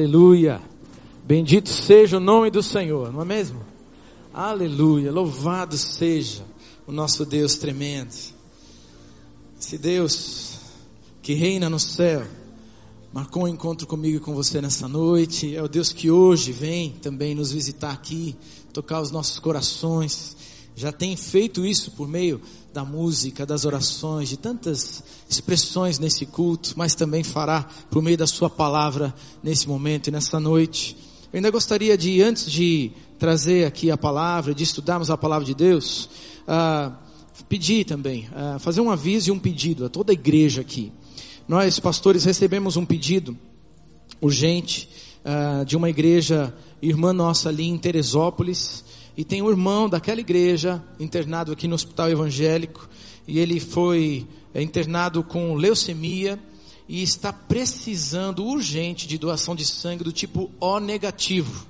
Aleluia. Bendito seja o nome do Senhor, não é mesmo? Aleluia. Louvado seja o nosso Deus tremendo. Esse Deus que reina no céu, marcou um encontro comigo e com você nessa noite. É o Deus que hoje vem também nos visitar aqui, tocar os nossos corações. Já tem feito isso por meio da música, das orações, de tantas expressões nesse culto, mas também fará por meio da sua palavra nesse momento e nessa noite. Eu ainda gostaria de, antes de trazer aqui a palavra, de estudarmos a palavra de Deus, uh, pedir também, uh, fazer um aviso e um pedido a toda a igreja aqui. Nós, pastores, recebemos um pedido urgente uh, de uma igreja irmã nossa ali em Teresópolis, e tem um irmão daquela igreja internado aqui no hospital evangélico, e ele foi é, internado com leucemia e está precisando urgente de doação de sangue do tipo O negativo.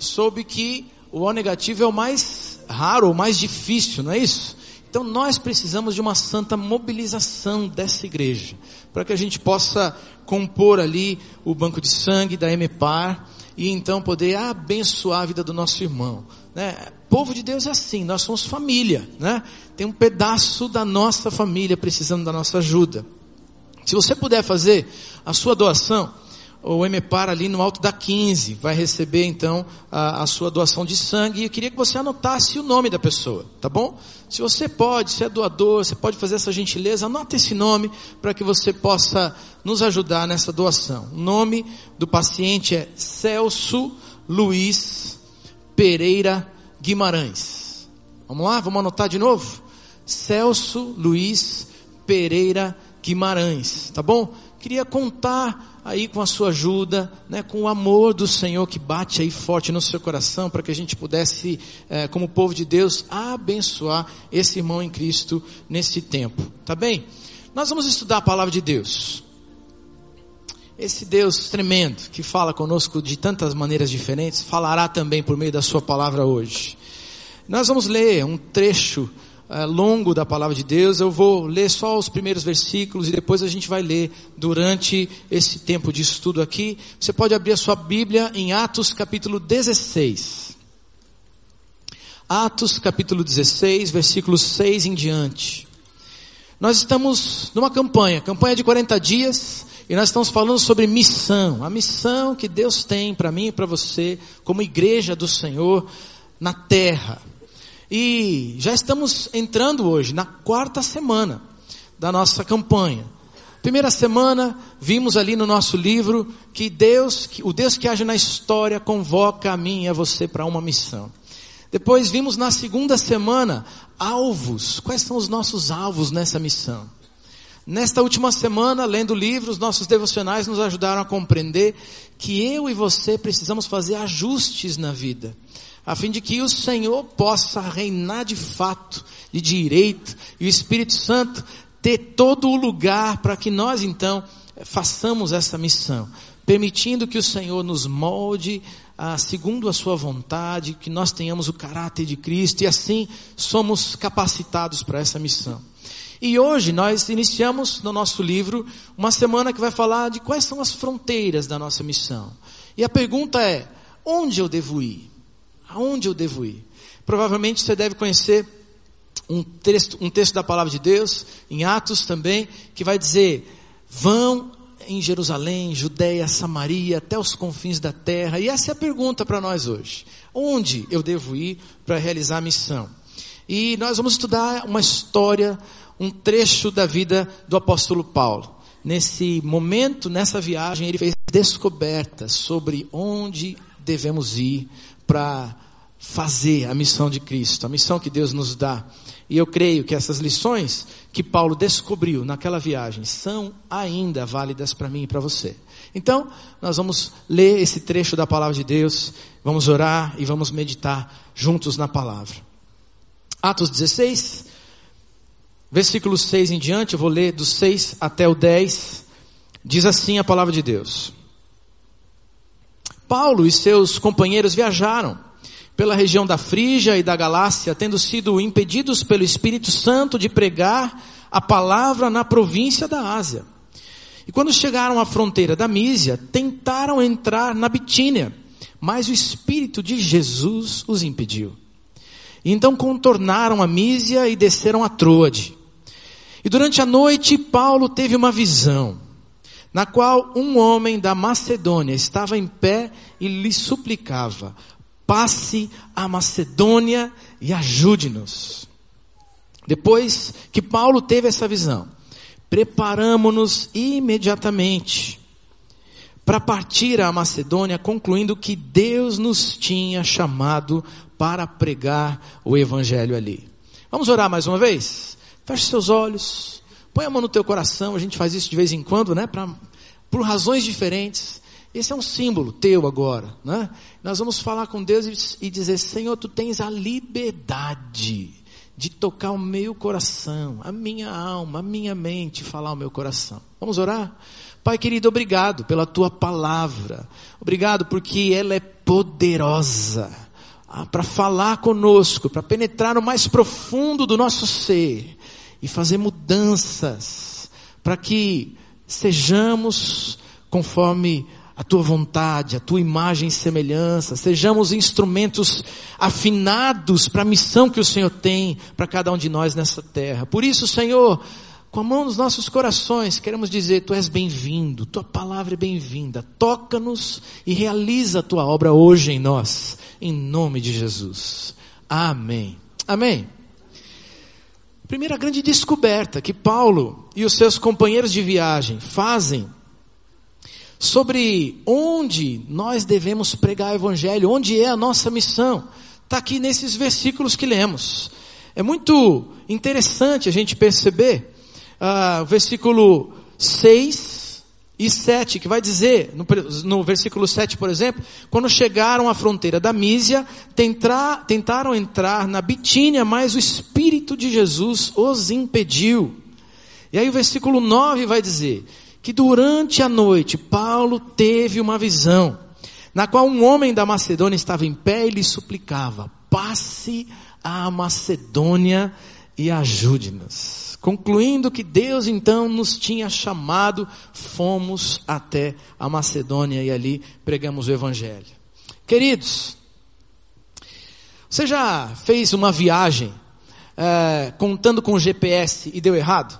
Soube que o O negativo é o mais raro, o mais difícil, não é isso? Então nós precisamos de uma santa mobilização dessa igreja, para que a gente possa compor ali o banco de sangue da MPAR e então poder abençoar a vida do nosso irmão. Né? Povo de Deus é assim, nós somos família, né? Tem um pedaço da nossa família precisando da nossa ajuda. Se você puder fazer a sua doação, o MPAR ali no alto da 15 vai receber então a, a, sua doação de sangue e eu queria que você anotasse o nome da pessoa, tá bom? Se você pode, se é doador, você pode fazer essa gentileza, anota esse nome para que você possa nos ajudar nessa doação. O nome do paciente é Celso Luiz Pereira Guimarães. Vamos lá, vamos anotar de novo? Celso Luiz Pereira Guimarães, tá bom? Queria contar aí com a sua ajuda, né, com o amor do Senhor que bate aí forte no seu coração, para que a gente pudesse, é, como povo de Deus, abençoar esse irmão em Cristo nesse tempo. Tá bem? Nós vamos estudar a palavra de Deus. Esse Deus tremendo, que fala conosco de tantas maneiras diferentes, falará também por meio da sua palavra hoje. Nós vamos ler um trecho uh, longo da palavra de Deus. Eu vou ler só os primeiros versículos e depois a gente vai ler durante esse tempo de estudo aqui. Você pode abrir a sua Bíblia em Atos capítulo 16. Atos capítulo 16, versículos 6 em diante. Nós estamos numa campanha, campanha de 40 dias, e nós estamos falando sobre missão, a missão que Deus tem para mim e para você, como igreja do Senhor na terra. E já estamos entrando hoje na quarta semana da nossa campanha. Primeira semana, vimos ali no nosso livro que Deus, o Deus que age na história, convoca a mim e a você para uma missão. Depois vimos na segunda semana alvos. Quais são os nossos alvos nessa missão? Nesta última semana, lendo livros, nossos devocionais nos ajudaram a compreender que eu e você precisamos fazer ajustes na vida a fim de que o Senhor possa reinar de fato, de direito, e o Espírito Santo ter todo o lugar para que nós então façamos essa missão, permitindo que o Senhor nos molde ah, segundo a sua vontade, que nós tenhamos o caráter de Cristo e assim somos capacitados para essa missão. E hoje nós iniciamos no nosso livro uma semana que vai falar de quais são as fronteiras da nossa missão. E a pergunta é: onde eu devo ir? Aonde eu devo ir? Provavelmente você deve conhecer um texto, um texto da palavra de Deus, em Atos também, que vai dizer: vão em Jerusalém, Judeia, Samaria, até os confins da terra. E essa é a pergunta para nós hoje. Onde eu devo ir para realizar a missão? E nós vamos estudar uma história, um trecho da vida do apóstolo Paulo. Nesse momento, nessa viagem, ele fez descobertas sobre onde devemos ir para fazer a missão de Cristo, a missão que Deus nos dá. E eu creio que essas lições que Paulo descobriu naquela viagem são ainda válidas para mim e para você. Então, nós vamos ler esse trecho da palavra de Deus, vamos orar e vamos meditar juntos na palavra. Atos 16, versículo 6 em diante, eu vou ler do 6 até o 10. Diz assim a palavra de Deus. Paulo e seus companheiros viajaram pela região da Frígia e da Galácia, tendo sido impedidos pelo Espírito Santo de pregar a palavra na província da Ásia. E quando chegaram à fronteira da Mísia, tentaram entrar na Bitínia, mas o Espírito de Jesus os impediu. E então contornaram a Mísia e desceram a Troade. E durante a noite, Paulo teve uma visão, na qual um homem da Macedônia estava em pé e lhe suplicava: passe a Macedônia e ajude-nos. Depois que Paulo teve essa visão, preparamos-nos imediatamente para partir à Macedônia, concluindo que Deus nos tinha chamado para pregar o Evangelho ali. Vamos orar mais uma vez? Feche seus olhos, põe a mão no teu coração, a gente faz isso de vez em quando, né? Pra, por razões diferentes. Esse é um símbolo teu agora, né? Nós vamos falar com Deus e dizer, Senhor, tu tens a liberdade de tocar o meu coração, a minha alma, a minha mente, falar o meu coração. Vamos orar? Pai querido, obrigado pela tua palavra. Obrigado porque ela é poderosa ah, para falar conosco, para penetrar no mais profundo do nosso ser e fazer mudanças para que sejamos conforme a tua vontade, a tua imagem e semelhança, sejamos instrumentos afinados para a missão que o Senhor tem para cada um de nós nessa terra. Por isso, Senhor, com a mão nos nossos corações, queremos dizer: Tu és bem-vindo, Tua palavra é bem-vinda. Toca-nos e realiza a Tua obra hoje em nós, em nome de Jesus. Amém. Amém. Primeira grande descoberta que Paulo e os seus companheiros de viagem fazem sobre onde nós devemos pregar o Evangelho, onde é a nossa missão, está aqui nesses versículos que lemos. É muito interessante a gente perceber, uh, versículo 6 e 7, que vai dizer, no, no, versículo 7, por exemplo, quando chegaram à fronteira da Mísia, tentar, tentaram entrar na Bitínia, mas o Espírito de Jesus os impediu. E aí o versículo 9 vai dizer, que durante a noite Paulo teve uma visão, na qual um homem da Macedônia estava em pé e lhe suplicava: passe à Macedônia e ajude-nos. Concluindo que Deus então nos tinha chamado, fomos até a Macedônia e ali pregamos o Evangelho. Queridos, você já fez uma viagem é, contando com o GPS e deu errado?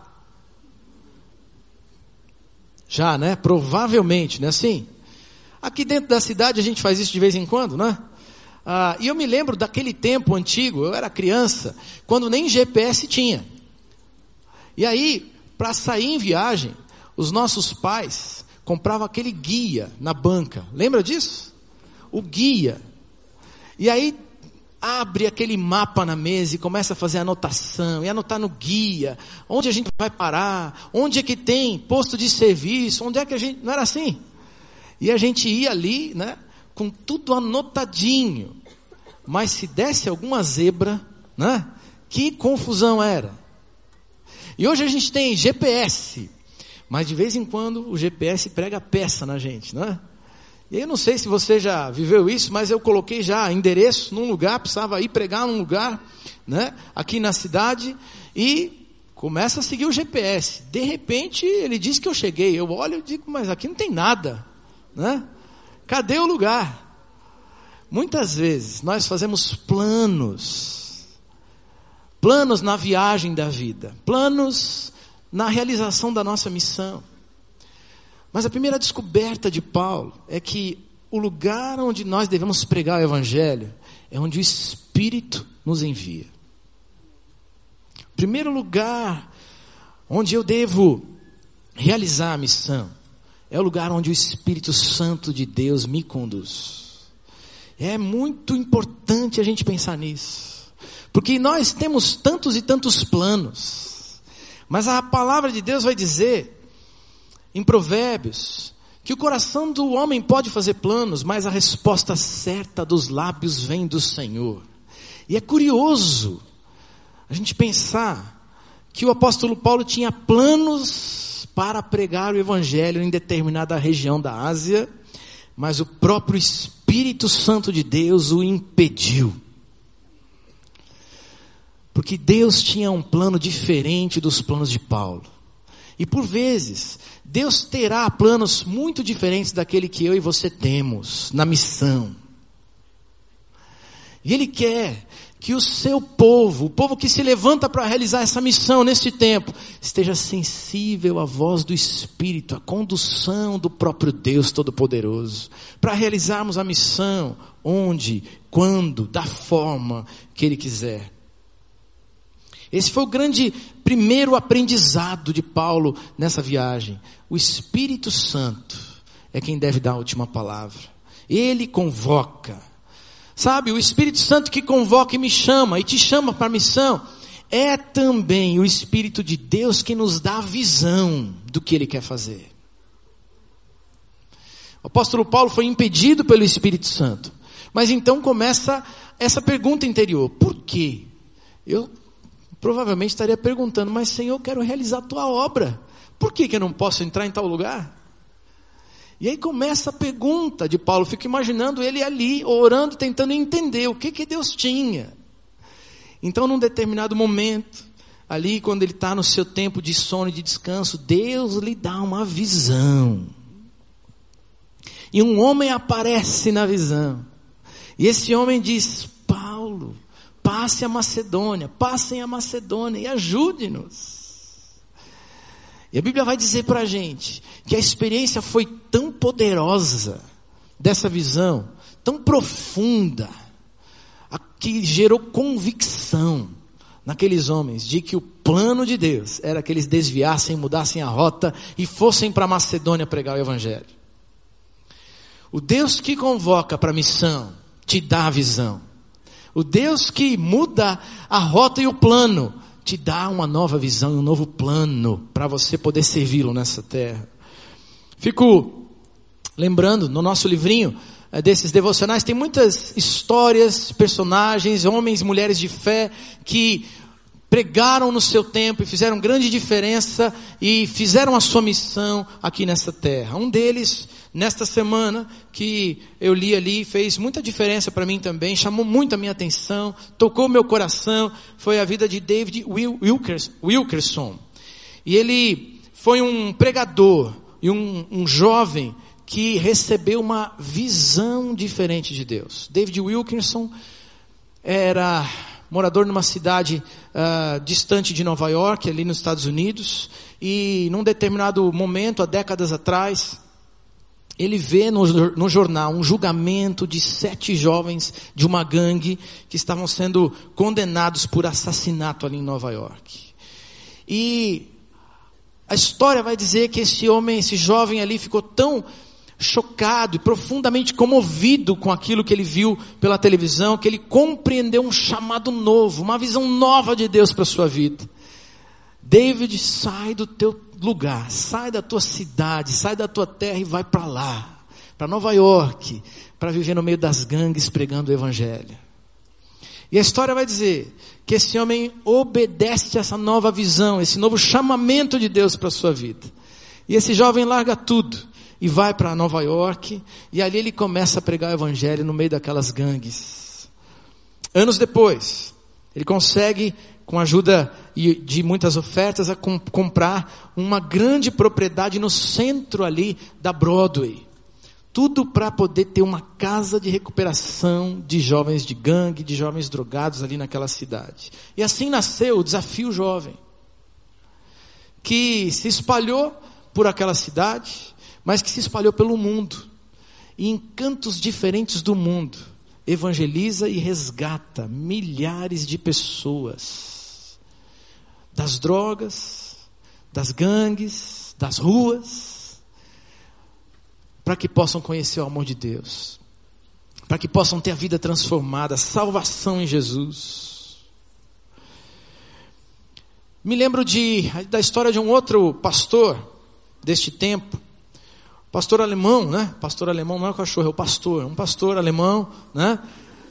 Já, né? Provavelmente, né? Assim. Aqui dentro da cidade a gente faz isso de vez em quando, né? Ah, e eu me lembro daquele tempo antigo, eu era criança, quando nem GPS tinha. E aí, para sair em viagem, os nossos pais compravam aquele guia na banca. Lembra disso? O guia. E aí abre aquele mapa na mesa e começa a fazer anotação, e anotar no guia, onde a gente vai parar, onde é que tem posto de serviço, onde é que a gente. Não era assim? E a gente ia ali, né, com tudo anotadinho. Mas se desse alguma zebra, né, que confusão era. E hoje a gente tem GPS, mas de vez em quando o GPS prega peça na gente, não é? E eu não sei se você já viveu isso, mas eu coloquei já endereço num lugar, precisava ir pregar num lugar, né, aqui na cidade, e começa a seguir o GPS. De repente, ele diz que eu cheguei. Eu olho e digo, mas aqui não tem nada, né? Cadê o lugar? Muitas vezes nós fazemos planos, planos na viagem da vida, planos na realização da nossa missão. Mas a primeira descoberta de Paulo é que o lugar onde nós devemos pregar o Evangelho é onde o Espírito nos envia. O primeiro lugar onde eu devo realizar a missão é o lugar onde o Espírito Santo de Deus me conduz. É muito importante a gente pensar nisso. Porque nós temos tantos e tantos planos. Mas a palavra de Deus vai dizer em Provérbios, que o coração do homem pode fazer planos, mas a resposta certa dos lábios vem do Senhor. E é curioso a gente pensar que o apóstolo Paulo tinha planos para pregar o evangelho em determinada região da Ásia, mas o próprio Espírito Santo de Deus o impediu. Porque Deus tinha um plano diferente dos planos de Paulo. E por vezes, Deus terá planos muito diferentes daquele que eu e você temos na missão. E Ele quer que o seu povo, o povo que se levanta para realizar essa missão neste tempo, esteja sensível à voz do Espírito, à condução do próprio Deus Todo-Poderoso, para realizarmos a missão onde, quando, da forma que Ele quiser. Esse foi o grande primeiro aprendizado de Paulo nessa viagem. O Espírito Santo é quem deve dar a última palavra. Ele convoca. Sabe, o Espírito Santo que convoca e me chama, e te chama para a missão, é também o Espírito de Deus que nos dá a visão do que Ele quer fazer. O apóstolo Paulo foi impedido pelo Espírito Santo. Mas então começa essa pergunta interior: por quê? Eu provavelmente estaria perguntando, mas Senhor, eu quero realizar a tua obra. Por que, que eu não posso entrar em tal lugar? E aí começa a pergunta de Paulo, fico imaginando ele ali, orando, tentando entender o que, que Deus tinha. Então, num determinado momento, ali quando ele está no seu tempo de sono e de descanso, Deus lhe dá uma visão. E um homem aparece na visão. E esse homem diz: passe a Macedônia, passem a Macedônia e ajude-nos. E a Bíblia vai dizer para a gente que a experiência foi tão poderosa dessa visão, tão profunda, que gerou convicção naqueles homens de que o plano de Deus era que eles desviassem, mudassem a rota e fossem para Macedônia pregar o Evangelho. O Deus que convoca para a missão te dá a visão. O Deus que muda a rota e o plano, te dá uma nova visão um novo plano para você poder servi-lo nessa terra. Fico lembrando no nosso livrinho eh, desses devocionais, tem muitas histórias, personagens, homens mulheres de fé que pregaram no seu tempo e fizeram grande diferença e fizeram a sua missão aqui nessa terra. Um deles nesta semana que eu li ali fez muita diferença para mim também, chamou muito a minha atenção, tocou meu coração, foi a vida de David Wilkerson. E ele foi um pregador e um, um jovem que recebeu uma visão diferente de Deus. David Wilkerson era morador numa cidade uh, distante de Nova York, ali nos Estados Unidos, e num determinado momento, há décadas atrás, ele vê no, no, jornal um julgamento de sete jovens de uma gangue que estavam sendo condenados por assassinato ali em Nova York. E a história vai dizer que esse homem, esse jovem ali ficou tão chocado e profundamente comovido com aquilo que ele viu pela televisão, que ele compreendeu um chamado novo, uma visão nova de Deus para sua vida. David, sai do teu lugar, sai da tua cidade, sai da tua terra e vai para lá, para Nova York, para viver no meio das gangues pregando o evangelho. E a história vai dizer que esse homem obedece a essa nova visão, esse novo chamamento de Deus para a sua vida. E esse jovem larga tudo e vai para Nova York, e ali ele começa a pregar o evangelho no meio daquelas gangues. Anos depois, ele consegue com a ajuda de muitas ofertas, a comprar uma grande propriedade no centro ali da Broadway. Tudo para poder ter uma casa de recuperação de jovens de gangue, de jovens drogados ali naquela cidade. E assim nasceu o desafio jovem, que se espalhou por aquela cidade, mas que se espalhou pelo mundo. E em cantos diferentes do mundo, evangeliza e resgata milhares de pessoas das drogas, das gangues, das ruas, para que possam conhecer o amor de Deus, para que possam ter a vida transformada, salvação em Jesus. Me lembro de, da história de um outro pastor deste tempo, pastor alemão, né? Pastor alemão não é o cachorro, é o pastor, um pastor alemão, né?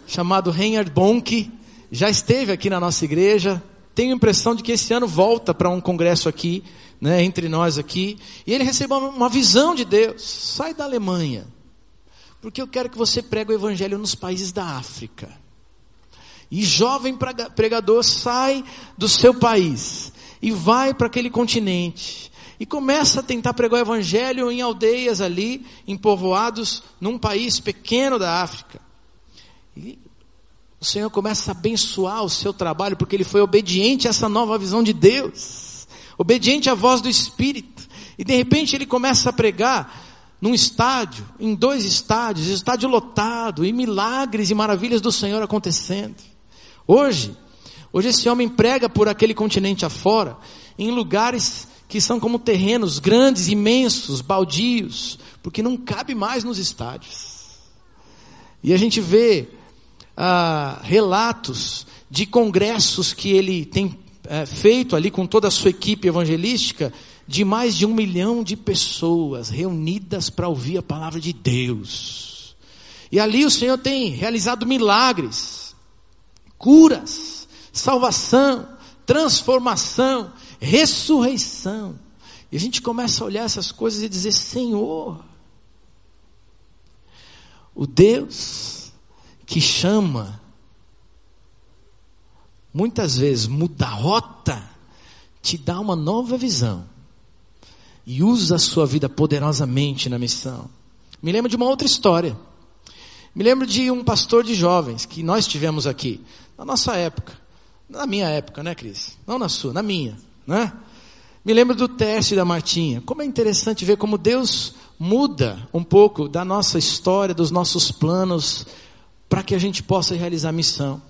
Chamado Reinhard Bonk, já esteve aqui na nossa igreja, tenho a impressão de que esse ano volta para um congresso aqui, né, entre nós aqui, e ele recebeu uma visão de Deus. Sai da Alemanha, porque eu quero que você pregue o evangelho nos países da África. E jovem pregador sai do seu país e vai para aquele continente e começa a tentar pregar o evangelho em aldeias ali, em povoados, num país pequeno da África. E o Senhor começa a abençoar o seu trabalho porque ele foi obediente a essa nova visão de Deus, obediente à voz do Espírito. E de repente ele começa a pregar num estádio, em dois estádios, estádio lotado, e milagres e maravilhas do Senhor acontecendo. Hoje, hoje esse homem prega por aquele continente afora, em lugares que são como terrenos grandes, imensos, baldios, porque não cabe mais nos estádios. E a gente vê ah, relatos de congressos que ele tem é, feito ali com toda a sua equipe evangelística, de mais de um milhão de pessoas reunidas para ouvir a palavra de Deus. E ali o Senhor tem realizado milagres, curas, salvação, transformação, ressurreição. E a gente começa a olhar essas coisas e dizer: Senhor, o Deus que chama, muitas vezes muda a rota, te dá uma nova visão e usa a sua vida poderosamente na missão. Me lembro de uma outra história. Me lembro de um pastor de jovens que nós tivemos aqui, na nossa época. Na minha época, né, Cris? Não na sua, na minha, né? Me lembro do teste da Martinha. Como é interessante ver como Deus muda um pouco da nossa história, dos nossos planos, para que a gente possa realizar a missão.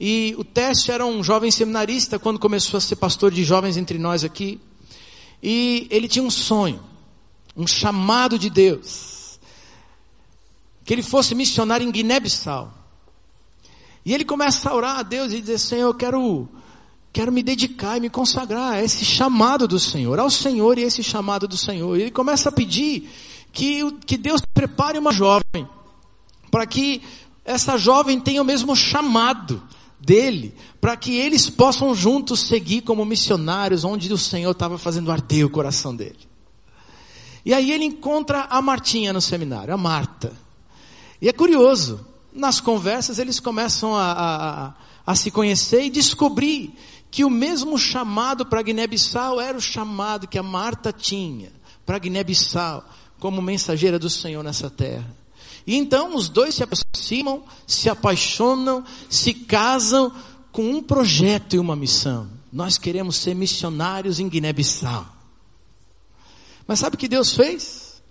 E o teste era um jovem seminarista quando começou a ser pastor de jovens entre nós aqui. E ele tinha um sonho, um chamado de Deus, que ele fosse missionário em Guiné-Bissau. E ele começa a orar a Deus e dizer: Senhor, eu quero, quero me dedicar e me consagrar a esse chamado do Senhor, ao Senhor e esse chamado do Senhor. Ele começa a pedir que, que Deus prepare uma jovem, para que essa jovem tenha o mesmo chamado dele, para que eles possam juntos seguir como missionários, onde o Senhor estava fazendo arder o coração dele. E aí ele encontra a Martinha no seminário, a Marta. E é curioso, nas conversas eles começam a, a, a se conhecer e descobrir que o mesmo chamado para Guiné-Bissau era o chamado que a Marta tinha para Guiné-Bissau, como mensageira do Senhor nessa terra. E então os dois se aproximam, se apaixonam, se casam com um projeto e uma missão. Nós queremos ser missionários em Guiné-Bissau. Mas sabe o que Deus fez?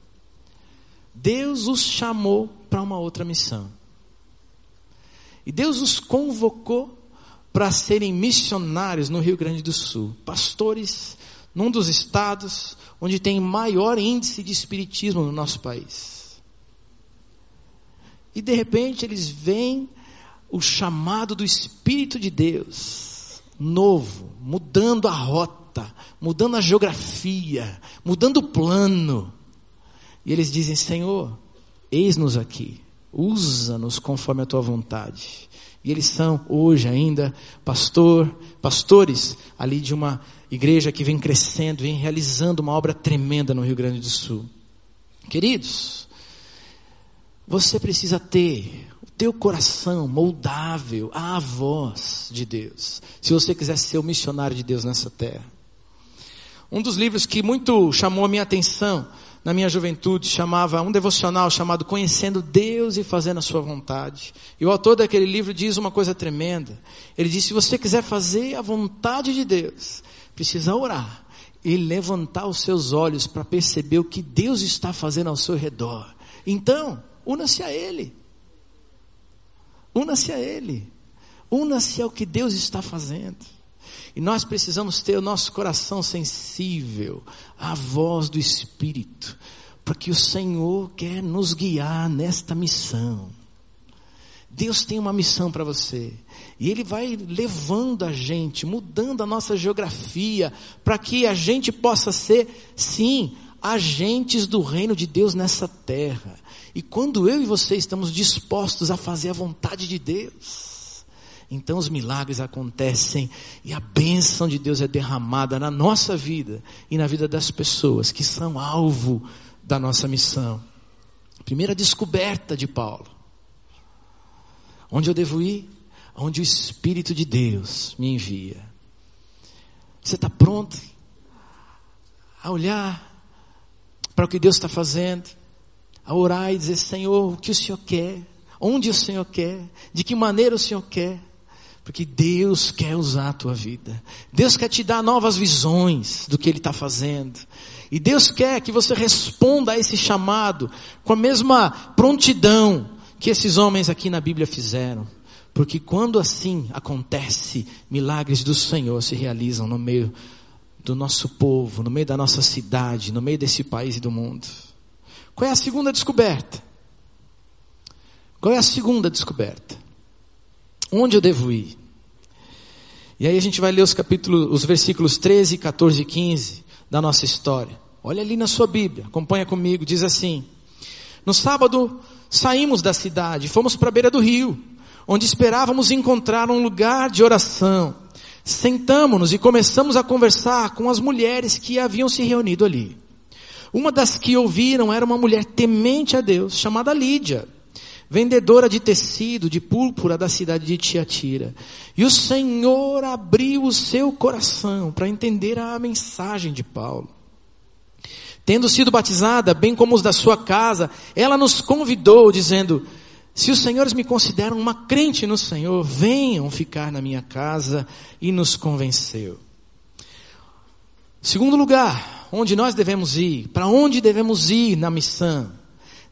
Deus os chamou para uma outra missão. E Deus os convocou para serem missionários no Rio Grande do Sul, pastores num dos estados onde tem maior índice de espiritismo no nosso país. E de repente eles veem o chamado do Espírito de Deus, novo, mudando a rota, mudando a geografia, mudando o plano. E eles dizem: Senhor, eis-nos aqui, usa-nos conforme a tua vontade. E eles são hoje ainda pastor, pastores ali de uma igreja que vem crescendo, vem realizando uma obra tremenda no Rio Grande do Sul. Queridos, você precisa ter o teu coração moldável à voz de Deus. Se você quiser ser o missionário de Deus nessa terra. Um dos livros que muito chamou a minha atenção na minha juventude chamava um devocional chamado Conhecendo Deus e Fazendo a Sua Vontade. E o autor daquele livro diz uma coisa tremenda. Ele diz: se você quiser fazer a vontade de Deus, precisa orar e levantar os seus olhos para perceber o que Deus está fazendo ao seu redor. Então, Una-se a Ele. Una-se a Ele. Una-se ao que Deus está fazendo. E nós precisamos ter o nosso coração sensível à voz do Espírito, porque o Senhor quer nos guiar nesta missão. Deus tem uma missão para você. E Ele vai levando a gente, mudando a nossa geografia, para que a gente possa ser, sim, agentes do reino de Deus nessa terra. E quando eu e você estamos dispostos a fazer a vontade de Deus, então os milagres acontecem e a bênção de Deus é derramada na nossa vida e na vida das pessoas que são alvo da nossa missão. Primeira descoberta de Paulo. Onde eu devo ir? Onde o Espírito de Deus me envia. Você está pronto a olhar para o que Deus está fazendo, a orar e dizer: Senhor, o que o Senhor quer? Onde o Senhor quer? De que maneira o Senhor quer? Porque Deus quer usar a tua vida. Deus quer te dar novas visões do que Ele está fazendo. E Deus quer que você responda a esse chamado com a mesma prontidão que esses homens aqui na Bíblia fizeram. Porque quando assim acontece, milagres do Senhor se realizam no meio do nosso povo, no meio da nossa cidade, no meio desse país e do mundo. Qual é a segunda descoberta? Qual é a segunda descoberta? Onde eu devo ir? E aí a gente vai ler os capítulos, os versículos 13, 14 e 15 da nossa história. Olha ali na sua Bíblia, acompanha comigo, diz assim: No sábado saímos da cidade, fomos para a beira do rio, onde esperávamos encontrar um lugar de oração. Sentamos-nos e começamos a conversar com as mulheres que haviam se reunido ali. Uma das que ouviram era uma mulher temente a Deus, chamada Lídia vendedora de tecido, de púrpura da cidade de Tiatira. E o Senhor abriu o seu coração para entender a mensagem de Paulo. Tendo sido batizada, bem como os da sua casa, ela nos convidou, dizendo: Se os senhores me consideram uma crente no Senhor, venham ficar na minha casa, e nos convenceu. Segundo lugar, onde nós devemos ir, para onde devemos ir na missão?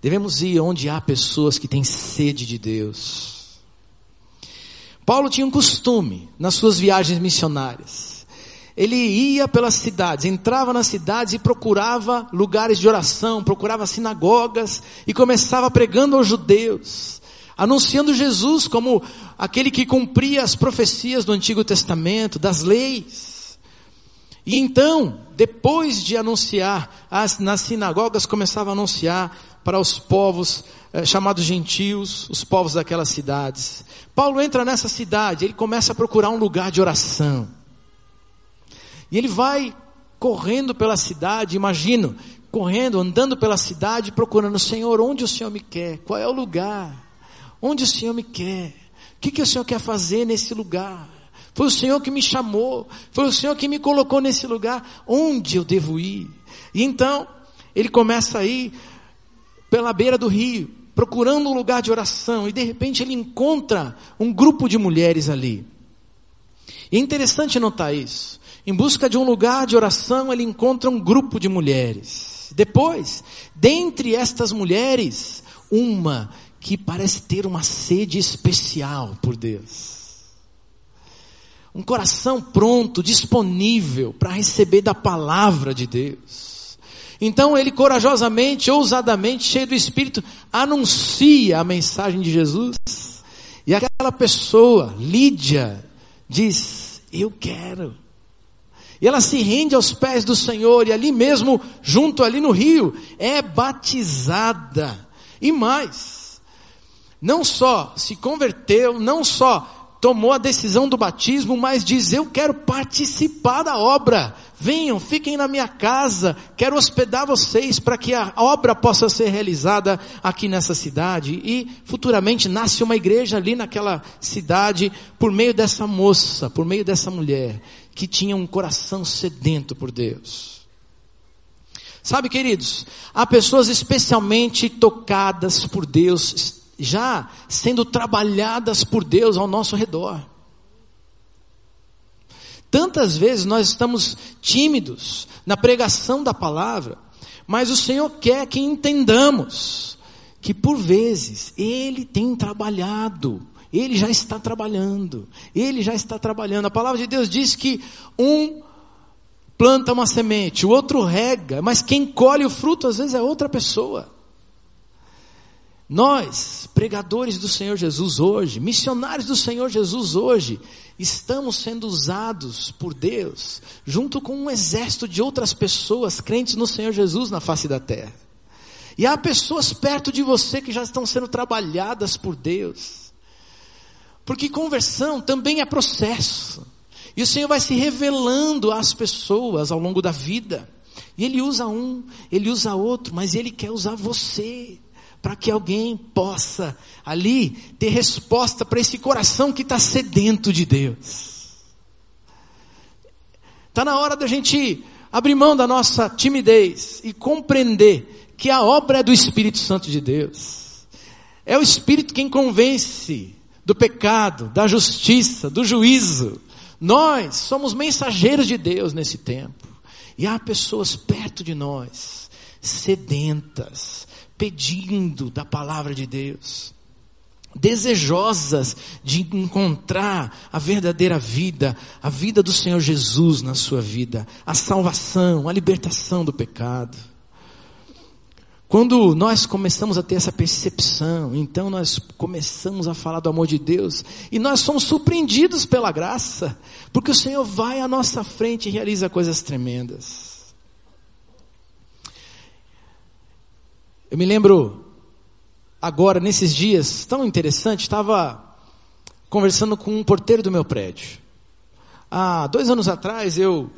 Devemos ir onde há pessoas que têm sede de Deus. Paulo tinha um costume nas suas viagens missionárias. Ele ia pelas cidades, entrava nas cidades e procurava lugares de oração, procurava sinagogas e começava pregando aos judeus, anunciando Jesus como aquele que cumpria as profecias do Antigo Testamento, das leis. E então, depois de anunciar, as, nas sinagogas começava a anunciar para os povos eh, chamados gentios, os povos daquelas cidades. Paulo entra nessa cidade, ele começa a procurar um lugar de oração. E ele vai correndo pela cidade, imagino, correndo, andando pela cidade, procurando, Senhor, onde o Senhor me quer? Qual é o lugar? Onde o Senhor me quer? O que, que o Senhor quer fazer nesse lugar? Foi o Senhor que me chamou, foi o Senhor que me colocou nesse lugar, onde eu devo ir? E então, ele começa a ir pela beira do rio, procurando um lugar de oração, e de repente ele encontra um grupo de mulheres ali. E é interessante notar isso. Em busca de um lugar de oração, ele encontra um grupo de mulheres. Depois, dentre estas mulheres, uma que parece ter uma sede especial por Deus. Um coração pronto, disponível para receber da palavra de Deus. Então ele corajosamente, ousadamente, cheio do Espírito, anuncia a mensagem de Jesus. E aquela pessoa, Lídia, diz: Eu quero. E ela se rende aos pés do Senhor, e ali mesmo, junto ali no rio, é batizada. E mais, não só se converteu, não só tomou a decisão do batismo, mas diz: Eu quero participar da obra. Venham, fiquem na minha casa, quero hospedar vocês para que a obra possa ser realizada aqui nessa cidade. E futuramente nasce uma igreja ali naquela cidade por meio dessa moça, por meio dessa mulher, que tinha um coração sedento por Deus. Sabe, queridos, há pessoas especialmente tocadas por Deus, já sendo trabalhadas por Deus ao nosso redor. Tantas vezes nós estamos tímidos na pregação da palavra, mas o Senhor quer que entendamos que por vezes Ele tem trabalhado, Ele já está trabalhando, Ele já está trabalhando. A palavra de Deus diz que um planta uma semente, o outro rega, mas quem colhe o fruto às vezes é outra pessoa. Nós, pregadores do Senhor Jesus hoje, missionários do Senhor Jesus hoje, estamos sendo usados por Deus, junto com um exército de outras pessoas crentes no Senhor Jesus na face da terra. E há pessoas perto de você que já estão sendo trabalhadas por Deus. Porque conversão também é processo. E o Senhor vai se revelando às pessoas ao longo da vida. E Ele usa um, Ele usa outro, mas Ele quer usar você para que alguém possa ali ter resposta para esse coração que está sedento de Deus. Está na hora da gente abrir mão da nossa timidez e compreender que a obra é do Espírito Santo de Deus. É o Espírito quem convence do pecado, da justiça, do juízo. Nós somos mensageiros de Deus nesse tempo. E há pessoas perto de nós, sedentas, pedindo da palavra de Deus desejosas de encontrar a verdadeira vida, a vida do Senhor Jesus na sua vida, a salvação, a libertação do pecado. Quando nós começamos a ter essa percepção, então nós começamos a falar do amor de Deus e nós somos surpreendidos pela graça, porque o Senhor vai à nossa frente e realiza coisas tremendas. Eu me lembro agora, nesses dias, tão interessante, estava conversando com um porteiro do meu prédio. Há dois anos atrás, eu,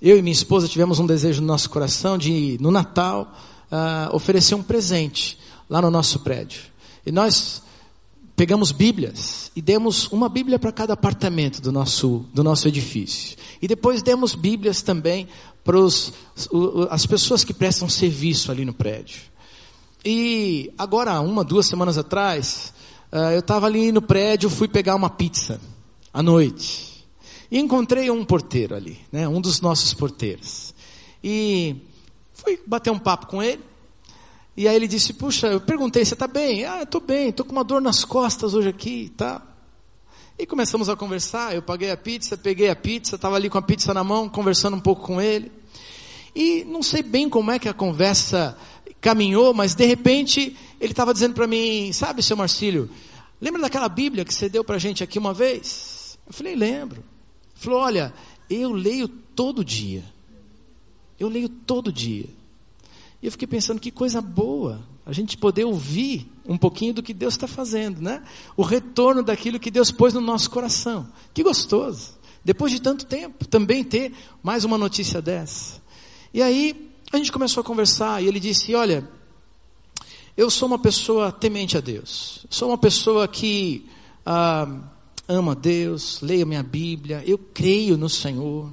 eu e minha esposa tivemos um desejo no nosso coração de, no Natal, uh, oferecer um presente lá no nosso prédio. E nós pegamos Bíblias e demos uma Bíblia para cada apartamento do nosso, do nosso edifício. E depois demos Bíblias também para as pessoas que prestam serviço ali no prédio. E agora, uma, duas semanas atrás, uh, eu estava ali no prédio, fui pegar uma pizza à noite. E encontrei um porteiro ali, né, um dos nossos porteiros. E fui bater um papo com ele. E aí ele disse, puxa, eu perguntei, você está bem? Ah, estou bem, estou com uma dor nas costas hoje aqui, tá? E começamos a conversar, eu paguei a pizza, peguei a pizza, estava ali com a pizza na mão, conversando um pouco com ele. E não sei bem como é que a conversa caminhou, mas de repente ele estava dizendo para mim, sabe, seu Marcílio, lembra daquela Bíblia que você deu para a gente aqui uma vez? Eu falei, lembro. Ele falou, olha, eu leio todo dia. Eu leio todo dia. E eu fiquei pensando, que coisa boa, a gente poder ouvir um pouquinho do que Deus está fazendo, né? O retorno daquilo que Deus pôs no nosso coração. Que gostoso. Depois de tanto tempo, também ter mais uma notícia dessa. E aí, a gente começou a conversar e ele disse: Olha, eu sou uma pessoa temente a Deus, sou uma pessoa que ah, ama Deus, leio minha Bíblia, eu creio no Senhor.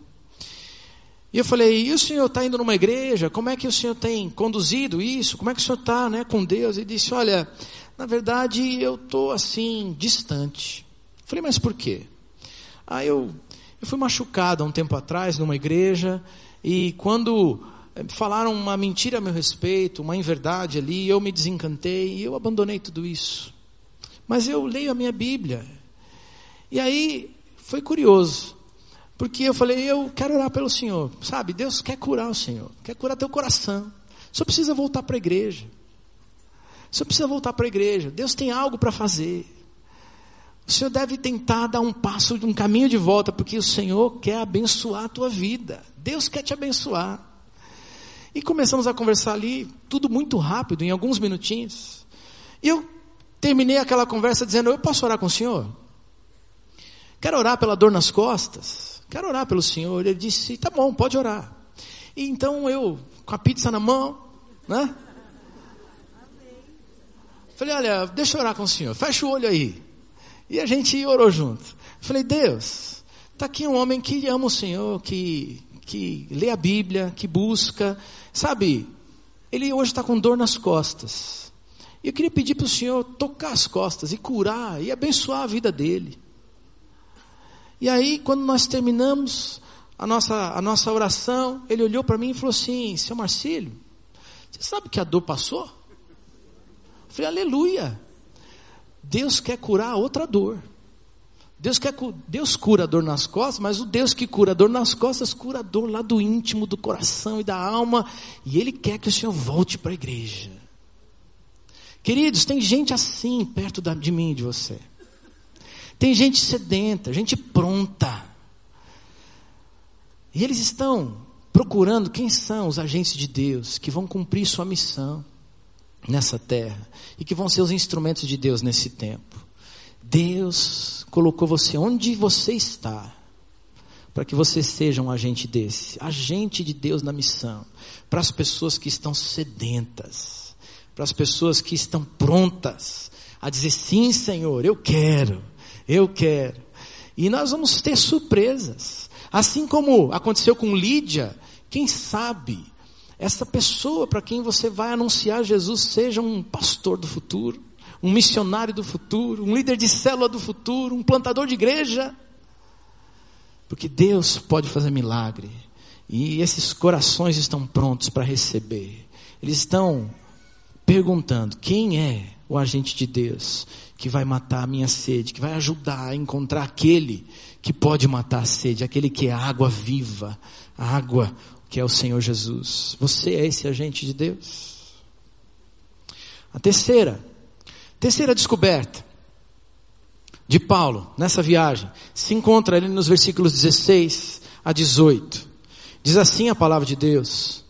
E eu falei: E o senhor está indo numa igreja? Como é que o senhor tem conduzido isso? Como é que o senhor está né, com Deus? Ele disse: Olha, na verdade eu estou assim, distante. Eu falei: Mas por quê? Aí eu, eu fui machucado há um tempo atrás numa igreja, e quando falaram uma mentira a meu respeito, uma inverdade ali, eu me desencantei e eu abandonei tudo isso. Mas eu leio a minha Bíblia. E aí foi curioso, porque eu falei, eu quero orar pelo Senhor. Sabe, Deus quer curar o Senhor, quer curar teu coração. Só precisa voltar para a igreja. Só precisa voltar para a igreja. Deus tem algo para fazer. O Senhor deve tentar dar um passo, um caminho de volta, porque o Senhor quer abençoar a tua vida. Deus quer te abençoar. E começamos a conversar ali, tudo muito rápido, em alguns minutinhos. E eu terminei aquela conversa dizendo: Eu posso orar com o senhor? Quero orar pela dor nas costas. Quero orar pelo senhor. Ele disse: Tá bom, pode orar. E então eu, com a pizza na mão, né? Falei: Olha, deixa eu orar com o senhor. Fecha o olho aí. E a gente orou junto. Falei: Deus, está aqui um homem que ama o senhor, que que lê a Bíblia, que busca. Sabe, ele hoje está com dor nas costas. E eu queria pedir para o Senhor tocar as costas e curar e abençoar a vida dele. E aí, quando nós terminamos a nossa, a nossa oração, ele olhou para mim e falou assim: Seu Marcílio, você sabe que a dor passou? Eu falei: Aleluia. Deus quer curar outra dor. Deus, quer, Deus cura a dor nas costas, mas o Deus que cura a dor nas costas, cura a dor lá do íntimo, do coração e da alma. E Ele quer que o Senhor volte para a igreja. Queridos, tem gente assim perto da, de mim e de você. Tem gente sedenta, gente pronta. E eles estão procurando quem são os agentes de Deus que vão cumprir sua missão nessa terra e que vão ser os instrumentos de Deus nesse tempo. Deus colocou você onde você está, para que você seja um agente desse, agente de Deus na missão, para as pessoas que estão sedentas, para as pessoas que estão prontas a dizer sim, Senhor, eu quero, eu quero. E nós vamos ter surpresas, assim como aconteceu com Lídia, Quem sabe essa pessoa para quem você vai anunciar Jesus seja um pastor do futuro, um missionário do futuro, um líder de célula do futuro, um plantador de igreja. Porque Deus pode fazer milagre. E esses corações estão prontos para receber. Eles estão perguntando: quem é o agente de Deus que vai matar a minha sede, que vai ajudar a encontrar aquele que pode matar a sede, aquele que é água viva, água que é o Senhor Jesus. Você é esse agente de Deus? A terceira, terceira descoberta de Paulo nessa viagem se encontra ali nos versículos 16 a 18. Diz assim a palavra de Deus: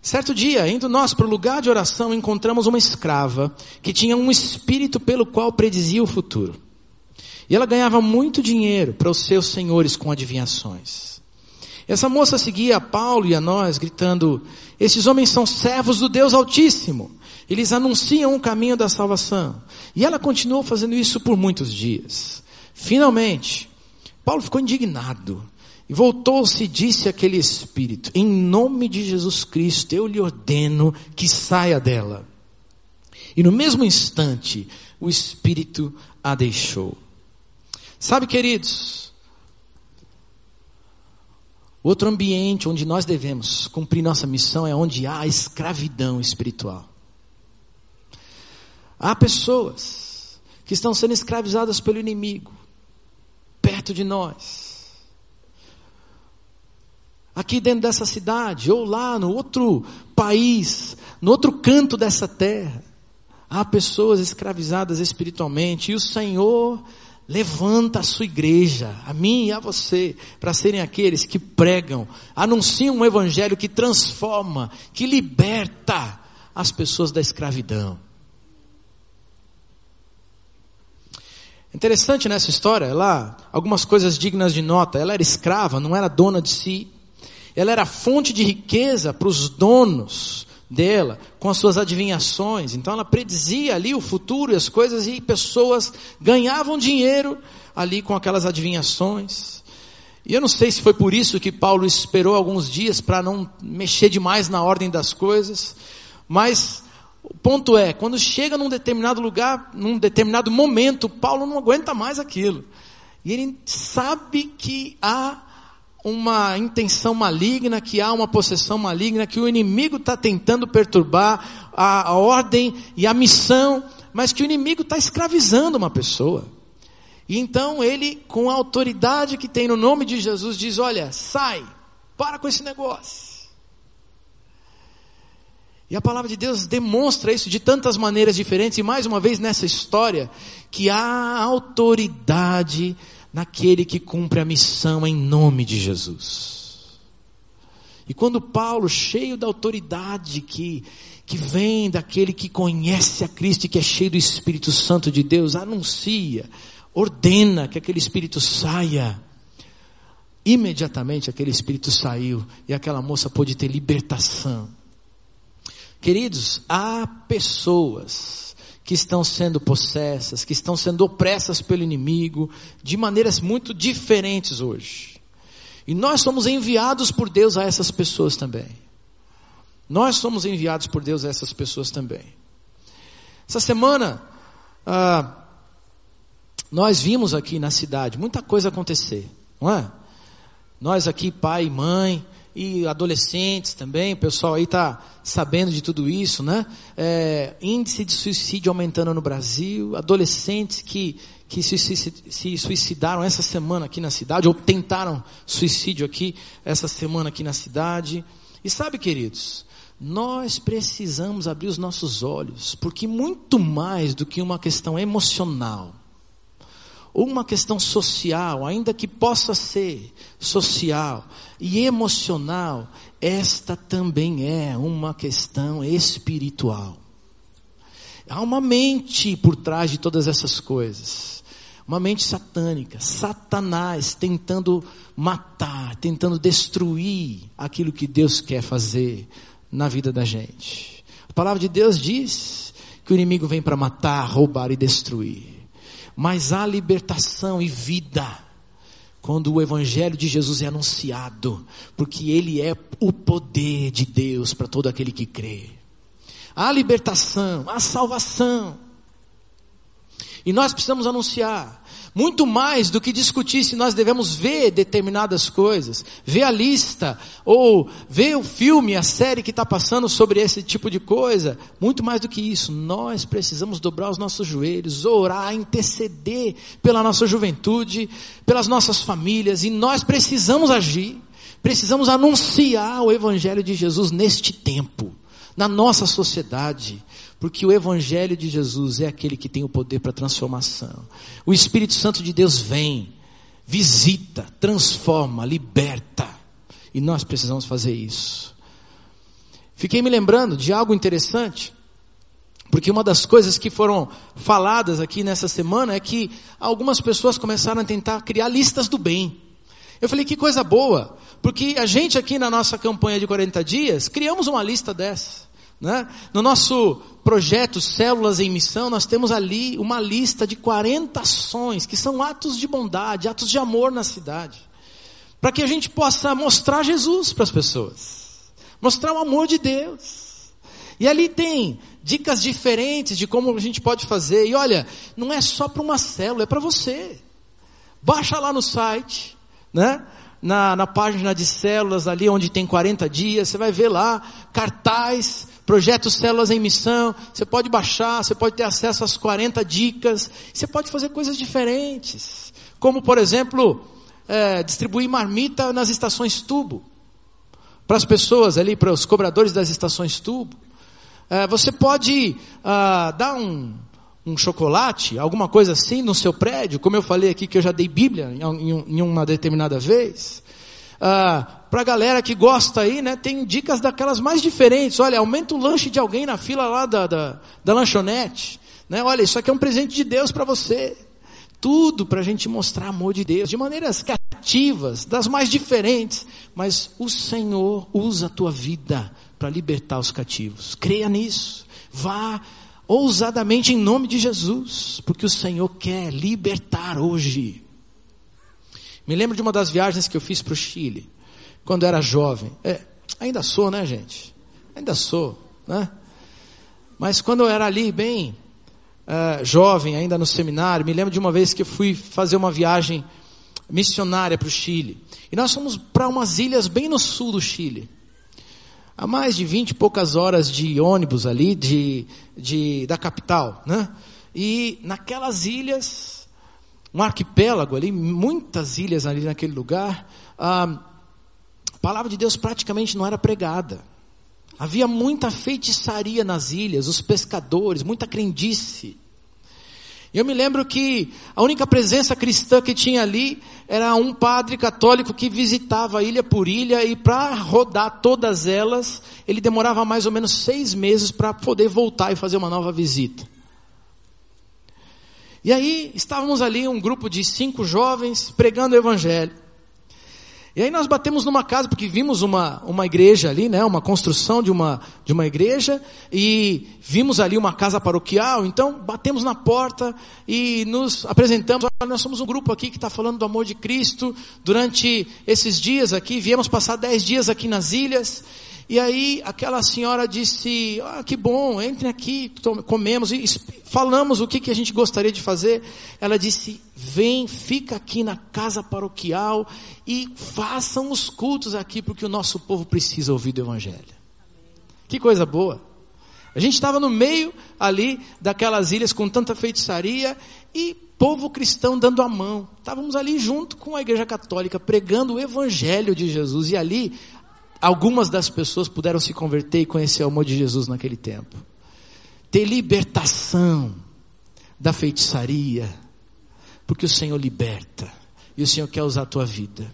Certo dia, indo nós para o lugar de oração, encontramos uma escrava que tinha um espírito pelo qual predizia o futuro. E ela ganhava muito dinheiro para os seus senhores com adivinhações. Essa moça seguia a Paulo e a nós, gritando: Esses homens são servos do Deus Altíssimo. Eles anunciam o caminho da salvação. E ela continuou fazendo isso por muitos dias. Finalmente, Paulo ficou indignado e voltou-se e disse àquele espírito: Em nome de Jesus Cristo, eu lhe ordeno que saia dela. E no mesmo instante, o espírito a deixou. Sabe, queridos, outro ambiente onde nós devemos cumprir nossa missão é onde há escravidão espiritual. Há pessoas que estão sendo escravizadas pelo inimigo, perto de nós aqui dentro dessa cidade, ou lá no outro país, no outro canto dessa terra. Há pessoas escravizadas espiritualmente, e o Senhor levanta a sua igreja, a mim e a você, para serem aqueles que pregam, anunciam um evangelho que transforma, que liberta as pessoas da escravidão. Interessante nessa história, lá, algumas coisas dignas de nota. Ela era escrava, não era dona de si. Ela era fonte de riqueza para os donos dela, com as suas adivinhações. Então ela predizia ali o futuro e as coisas e pessoas ganhavam dinheiro ali com aquelas adivinhações. E eu não sei se foi por isso que Paulo esperou alguns dias para não mexer demais na ordem das coisas, mas o ponto é, quando chega num determinado lugar, num determinado momento, Paulo não aguenta mais aquilo. E ele sabe que há uma intenção maligna, que há uma possessão maligna, que o inimigo está tentando perturbar a, a, ordem e a missão, mas que o inimigo está escravizando uma pessoa. E então ele, com a autoridade que tem no nome de Jesus, diz: Olha, sai, para com esse negócio. E a palavra de Deus demonstra isso de tantas maneiras diferentes, e mais uma vez nessa história, que há autoridade naquele que cumpre a missão em nome de Jesus. E quando Paulo, cheio da autoridade que, que vem daquele que conhece a Cristo e que é cheio do Espírito Santo de Deus, anuncia, ordena que aquele Espírito saia. Imediatamente aquele Espírito saiu e aquela moça pôde ter libertação. Queridos, há pessoas que estão sendo possessas, que estão sendo opressas pelo inimigo, de maneiras muito diferentes hoje. E nós somos enviados por Deus a essas pessoas também. Nós somos enviados por Deus a essas pessoas também. Essa semana, ah, nós vimos aqui na cidade muita coisa acontecer, não é? Nós aqui, pai e mãe, e adolescentes também, o pessoal aí está sabendo de tudo isso, né? É, índice de suicídio aumentando no Brasil, adolescentes que, que se, se, se, suicidaram essa semana aqui na cidade, ou tentaram suicídio aqui essa semana aqui na cidade. E sabe, queridos, nós precisamos abrir os nossos olhos, porque muito mais do que uma questão emocional, uma questão social, ainda que possa ser social e emocional, esta também é uma questão espiritual. Há uma mente por trás de todas essas coisas. Uma mente satânica, Satanás tentando matar, tentando destruir aquilo que Deus quer fazer na vida da gente. A palavra de Deus diz que o inimigo vem para matar, roubar e destruir mas há libertação e vida quando o Evangelho de Jesus é anunciado, porque ele é o poder de Deus para todo aquele que crê. Há libertação, há salvação. E nós precisamos anunciar. Muito mais do que discutir se nós devemos ver determinadas coisas, ver a lista, ou ver o filme, a série que está passando sobre esse tipo de coisa. Muito mais do que isso, nós precisamos dobrar os nossos joelhos, orar, interceder pela nossa juventude, pelas nossas famílias, e nós precisamos agir, precisamos anunciar o Evangelho de Jesus neste tempo, na nossa sociedade. Porque o Evangelho de Jesus é aquele que tem o poder para transformação. O Espírito Santo de Deus vem, visita, transforma, liberta. E nós precisamos fazer isso. Fiquei me lembrando de algo interessante. Porque uma das coisas que foram faladas aqui nessa semana é que algumas pessoas começaram a tentar criar listas do bem. Eu falei, que coisa boa, porque a gente aqui na nossa campanha de 40 dias, criamos uma lista dessa. Né? No nosso projeto Células em Missão, nós temos ali uma lista de 40 ações, que são atos de bondade, atos de amor na cidade. Para que a gente possa mostrar Jesus para as pessoas. Mostrar o amor de Deus. E ali tem dicas diferentes de como a gente pode fazer. E olha, não é só para uma célula, é para você. Baixa lá no site, né? Na, na página de células ali onde tem 40 dias, você vai ver lá cartaz Projeto Células em Missão, você pode baixar, você pode ter acesso às 40 dicas, você pode fazer coisas diferentes. Como, por exemplo, é, distribuir marmita nas estações tubo. Para as pessoas ali, para os cobradores das estações tubo. É, você pode ah, dar um, um chocolate, alguma coisa assim no seu prédio, como eu falei aqui que eu já dei Bíblia em, uma determinada vez. Ah, para a galera que gosta aí, né, tem dicas daquelas mais diferentes. Olha, aumenta o lanche de alguém na fila lá da, da, da lanchonete. Né? Olha, isso aqui é um presente de Deus para você. Tudo para a gente mostrar amor de Deus, de maneiras criativas, das mais diferentes. Mas o Senhor usa a tua vida para libertar os cativos. Creia nisso. Vá ousadamente em nome de Jesus, porque o Senhor quer libertar hoje. Me lembro de uma das viagens que eu fiz para o Chile, quando era jovem. É, ainda sou, né, gente? Ainda sou, né? Mas quando eu era ali, bem uh, jovem, ainda no seminário, me lembro de uma vez que eu fui fazer uma viagem missionária para o Chile. E nós fomos para umas ilhas bem no sul do Chile. A mais de vinte e poucas horas de ônibus ali, de, de, da capital, né? E naquelas ilhas, um arquipélago ali, muitas ilhas ali naquele lugar. a palavra de Deus praticamente não era pregada. Havia muita feitiçaria nas ilhas, os pescadores, muita crendice. Eu me lembro que a única presença cristã que tinha ali era um padre católico que visitava ilha por ilha e para rodar todas elas, ele demorava mais ou menos seis meses para poder voltar e fazer uma nova visita. E aí estávamos ali, um grupo de cinco jovens, pregando o Evangelho. E aí nós batemos numa casa, porque vimos uma, uma igreja ali, né, uma construção de uma, de uma igreja, e vimos ali uma casa paroquial, então batemos na porta e nos apresentamos, nós somos um grupo aqui que está falando do amor de Cristo, durante esses dias aqui, viemos passar dez dias aqui nas ilhas, e aí aquela senhora disse: Ah, que bom, entre aqui, comemos e falamos o que, que a gente gostaria de fazer. Ela disse: Vem, fica aqui na casa paroquial e façam os cultos aqui, porque o nosso povo precisa ouvir do Evangelho. Que coisa boa. A gente estava no meio ali daquelas ilhas com tanta feitiçaria e povo cristão dando a mão. Estávamos ali junto com a igreja católica pregando o evangelho de Jesus e ali algumas das pessoas puderam se converter e conhecer o amor de Jesus naquele tempo. Ter libertação da feitiçaria, porque o Senhor liberta e o Senhor quer usar a tua vida.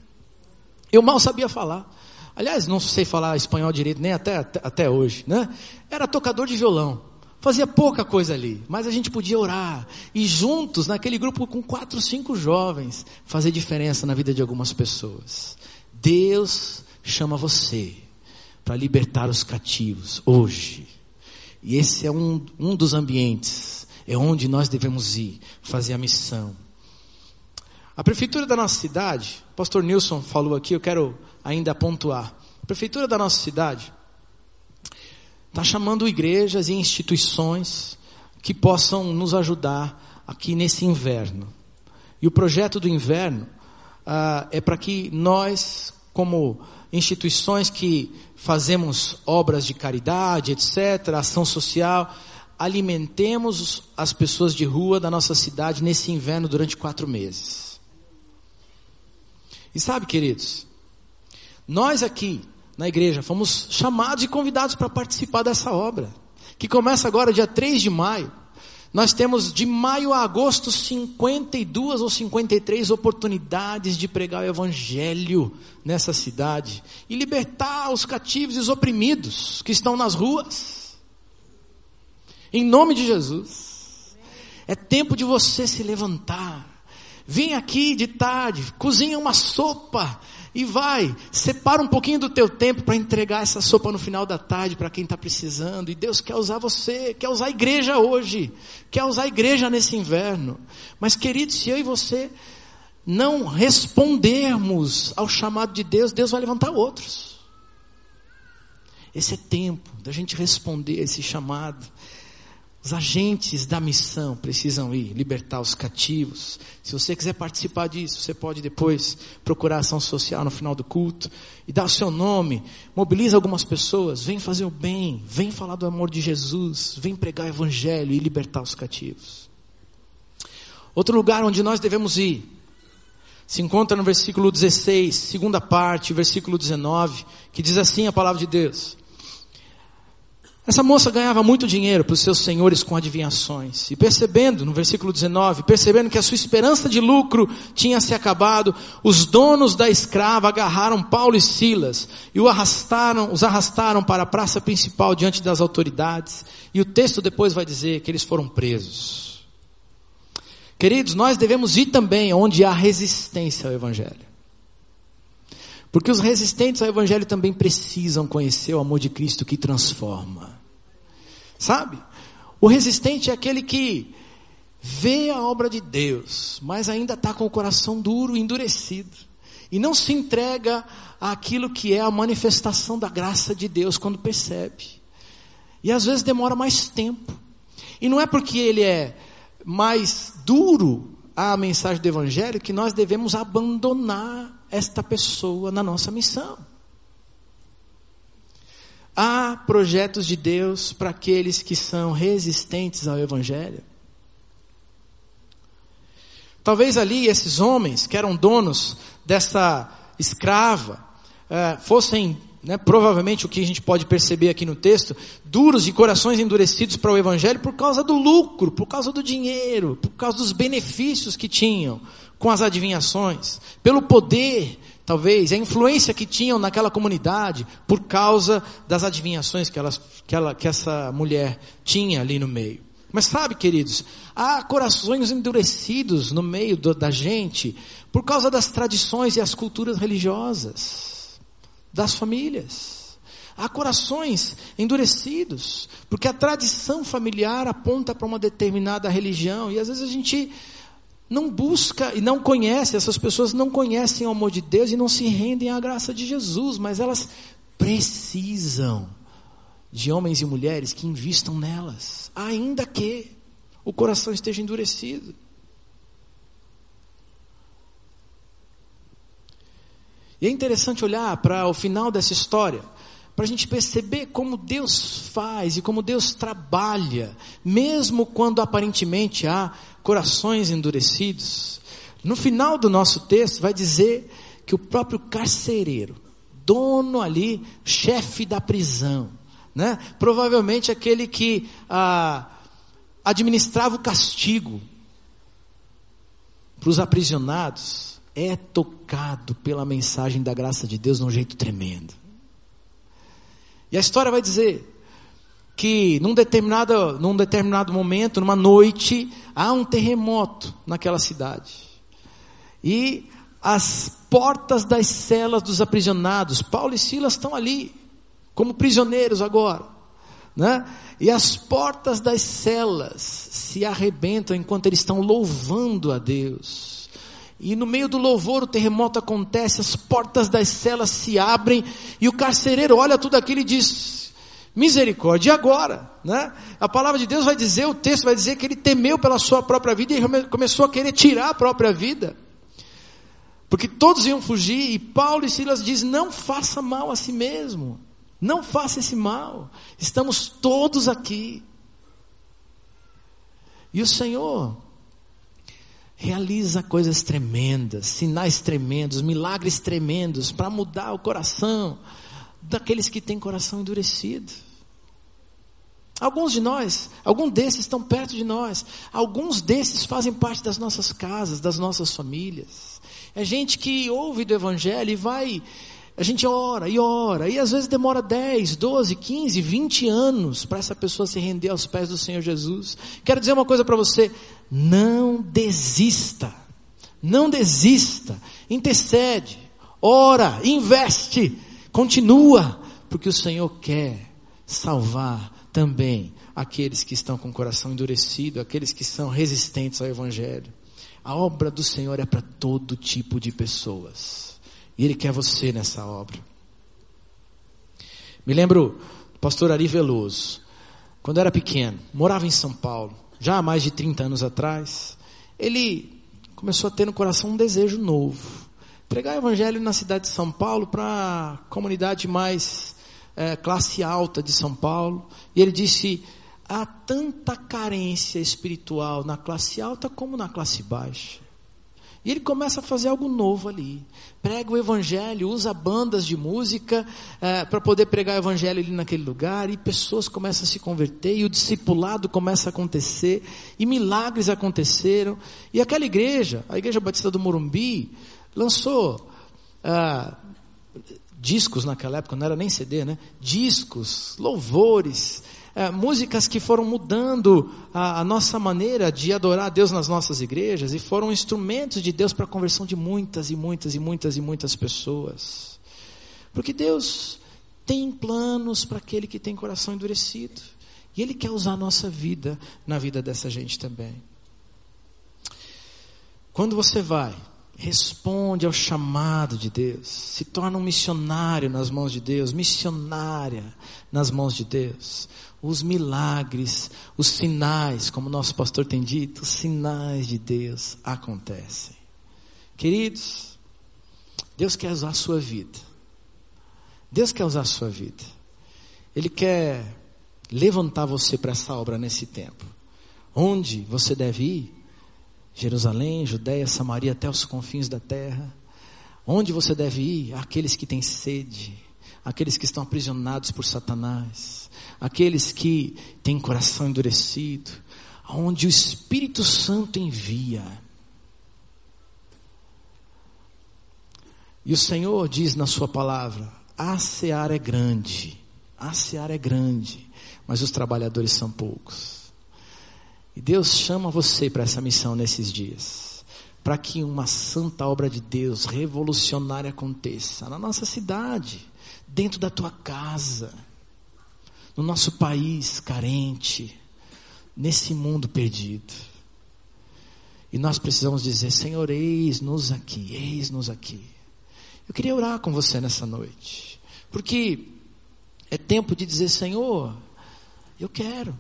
Eu mal sabia falar. Aliás, não sei falar espanhol direito nem até, até, até hoje, né? Era tocador de violão. Fazia pouca coisa ali, mas a gente podia orar e juntos, naquele grupo com quatro, cinco jovens, fazer diferença na vida de algumas pessoas. Deus chama você para libertar os cativos hoje. E esse é um, um dos ambientes, é onde nós devemos ir fazer a missão. A prefeitura da nossa cidade, o pastor Nilson falou aqui, eu quero ainda pontuar. A prefeitura da nossa cidade está chamando igrejas e instituições que possam nos ajudar aqui nesse inverno. E o projeto do inverno ah, é para que nós, como instituições que fazemos obras de caridade, etc., ação social, alimentemos as pessoas de rua da nossa cidade nesse inverno durante quatro meses. E sabe, queridos, nós aqui na igreja fomos chamados e convidados para participar dessa obra, que começa agora dia 3 de maio. Nós temos de maio a agosto 52 ou 53 oportunidades de pregar o evangelho nessa cidade e libertar os cativos e os oprimidos que estão nas ruas. Em nome de Jesus. É tempo de você se levantar. Vem aqui de tarde, cozinha uma sopa e vai, separa um pouquinho do teu tempo para entregar essa sopa no final da tarde para quem está precisando. E Deus quer usar você, quer usar a igreja hoje, quer usar a igreja nesse inverno. Mas querido, se eu e você não respondermos ao chamado de Deus, Deus vai levantar outros. Esse é tempo da gente responder a esse chamado. Os agentes da missão precisam ir libertar os cativos. Se você quiser participar disso, você pode depois procurar ação social no final do culto e dar o seu nome. Mobiliza algumas pessoas, vem fazer o bem, vem falar do amor de Jesus, vem pregar o evangelho e libertar os cativos. Outro lugar onde nós devemos ir se encontra no versículo 16, segunda parte, versículo 19, que diz assim a palavra de Deus: essa moça ganhava muito dinheiro para os seus senhores com adivinhações. E percebendo, no versículo 19, percebendo que a sua esperança de lucro tinha se acabado, os donos da escrava agarraram Paulo e Silas e o arrastaram, os arrastaram para a praça principal diante das autoridades. E o texto depois vai dizer que eles foram presos. Queridos, nós devemos ir também onde há resistência ao Evangelho. Porque os resistentes ao Evangelho também precisam conhecer o amor de Cristo que transforma. Sabe? O resistente é aquele que vê a obra de Deus, mas ainda está com o coração duro, endurecido. E não se entrega àquilo que é a manifestação da graça de Deus quando percebe. E às vezes demora mais tempo. E não é porque ele é mais duro à mensagem do Evangelho que nós devemos abandonar esta pessoa na nossa missão. Há projetos de Deus para aqueles que são resistentes ao Evangelho. Talvez ali esses homens que eram donos dessa escrava eh, fossem, né, provavelmente o que a gente pode perceber aqui no texto, duros e corações endurecidos para o Evangelho por causa do lucro, por causa do dinheiro, por causa dos benefícios que tinham com as adivinhações, pelo poder, talvez, a influência que tinham naquela comunidade, por causa das adivinhações que, elas, que, ela, que essa mulher tinha ali no meio. Mas sabe, queridos, há corações endurecidos no meio do, da gente por causa das tradições e as culturas religiosas das famílias. Há corações endurecidos, porque a tradição familiar aponta para uma determinada religião e às vezes a gente não busca e não conhece, essas pessoas não conhecem o amor de Deus e não se rendem à graça de Jesus, mas elas precisam de homens e mulheres que investam nelas, ainda que o coração esteja endurecido. E é interessante olhar para o final dessa história, para a gente perceber como Deus faz e como Deus trabalha, mesmo quando aparentemente há corações endurecidos. No final do nosso texto vai dizer que o próprio carcereiro, dono ali, chefe da prisão, né? provavelmente aquele que ah, administrava o castigo para os aprisionados, é tocado pela mensagem da graça de Deus de um jeito tremendo. E a história vai dizer que num determinado, num determinado momento, numa noite, há um terremoto naquela cidade. E as portas das celas dos aprisionados, Paulo e Silas estão ali, como prisioneiros agora. Né? E as portas das celas se arrebentam enquanto eles estão louvando a Deus. E no meio do louvor o terremoto acontece, as portas das celas se abrem e o carcereiro olha tudo aquilo e diz: Misericórdia, e agora? Né? A palavra de Deus vai dizer, o texto vai dizer que ele temeu pela sua própria vida e começou a querer tirar a própria vida. Porque todos iam fugir e Paulo e Silas diz: não faça mal a si mesmo. Não faça esse mal. Estamos todos aqui. E o Senhor realiza coisas tremendas, sinais tremendos, milagres tremendos para mudar o coração daqueles que têm coração endurecido. Alguns de nós, alguns desses estão perto de nós, alguns desses fazem parte das nossas casas, das nossas famílias. É gente que ouve do Evangelho e vai a gente ora e ora, e às vezes demora 10, 12, 15, 20 anos para essa pessoa se render aos pés do Senhor Jesus. Quero dizer uma coisa para você: não desista, não desista, intercede, ora, investe, continua, porque o Senhor quer salvar também aqueles que estão com o coração endurecido, aqueles que são resistentes ao Evangelho. A obra do Senhor é para todo tipo de pessoas. E Ele quer você nessa obra. Me lembro do pastor Ari Veloso, quando era pequeno, morava em São Paulo, já há mais de 30 anos atrás. Ele começou a ter no coração um desejo novo. Pregar o evangelho na cidade de São Paulo para a comunidade mais é, classe alta de São Paulo. E ele disse: há tanta carência espiritual na classe alta como na classe baixa. E ele começa a fazer algo novo ali. Prega o evangelho, usa bandas de música é, para poder pregar o evangelho ali naquele lugar, e pessoas começam a se converter, e o discipulado começa a acontecer, e milagres aconteceram. E aquela igreja, a Igreja Batista do Morumbi, lançou ah, discos naquela época, não era nem CD, né? Discos, louvores, é, músicas que foram mudando a, a, nossa maneira de adorar a Deus nas nossas igrejas e foram instrumentos de Deus para a conversão de muitas e muitas e muitas e muitas pessoas. Porque Deus tem planos para aquele que tem coração endurecido. E Ele quer usar a nossa vida na vida dessa gente também. Quando você vai responde ao chamado de Deus, se torna um missionário nas mãos de Deus, missionária nas mãos de Deus. Os milagres, os sinais, como nosso pastor tem dito, os sinais de Deus acontecem. Queridos, Deus quer usar a sua vida. Deus quer usar a sua vida. Ele quer levantar você para essa obra nesse tempo. Onde você deve ir? Jerusalém, Judéia, Samaria, até os confins da terra. Onde você deve ir? Aqueles que têm sede, aqueles que estão aprisionados por Satanás, aqueles que têm coração endurecido, aonde o Espírito Santo envia. E o Senhor diz na sua palavra: a seara é grande, a seara é grande, mas os trabalhadores são poucos. E Deus chama você para essa missão nesses dias. Para que uma santa obra de Deus revolucionária aconteça na nossa cidade, dentro da tua casa, no nosso país carente, nesse mundo perdido. E nós precisamos dizer: Senhor, eis-nos aqui, eis-nos aqui. Eu queria orar com você nessa noite, porque é tempo de dizer: Senhor, eu quero.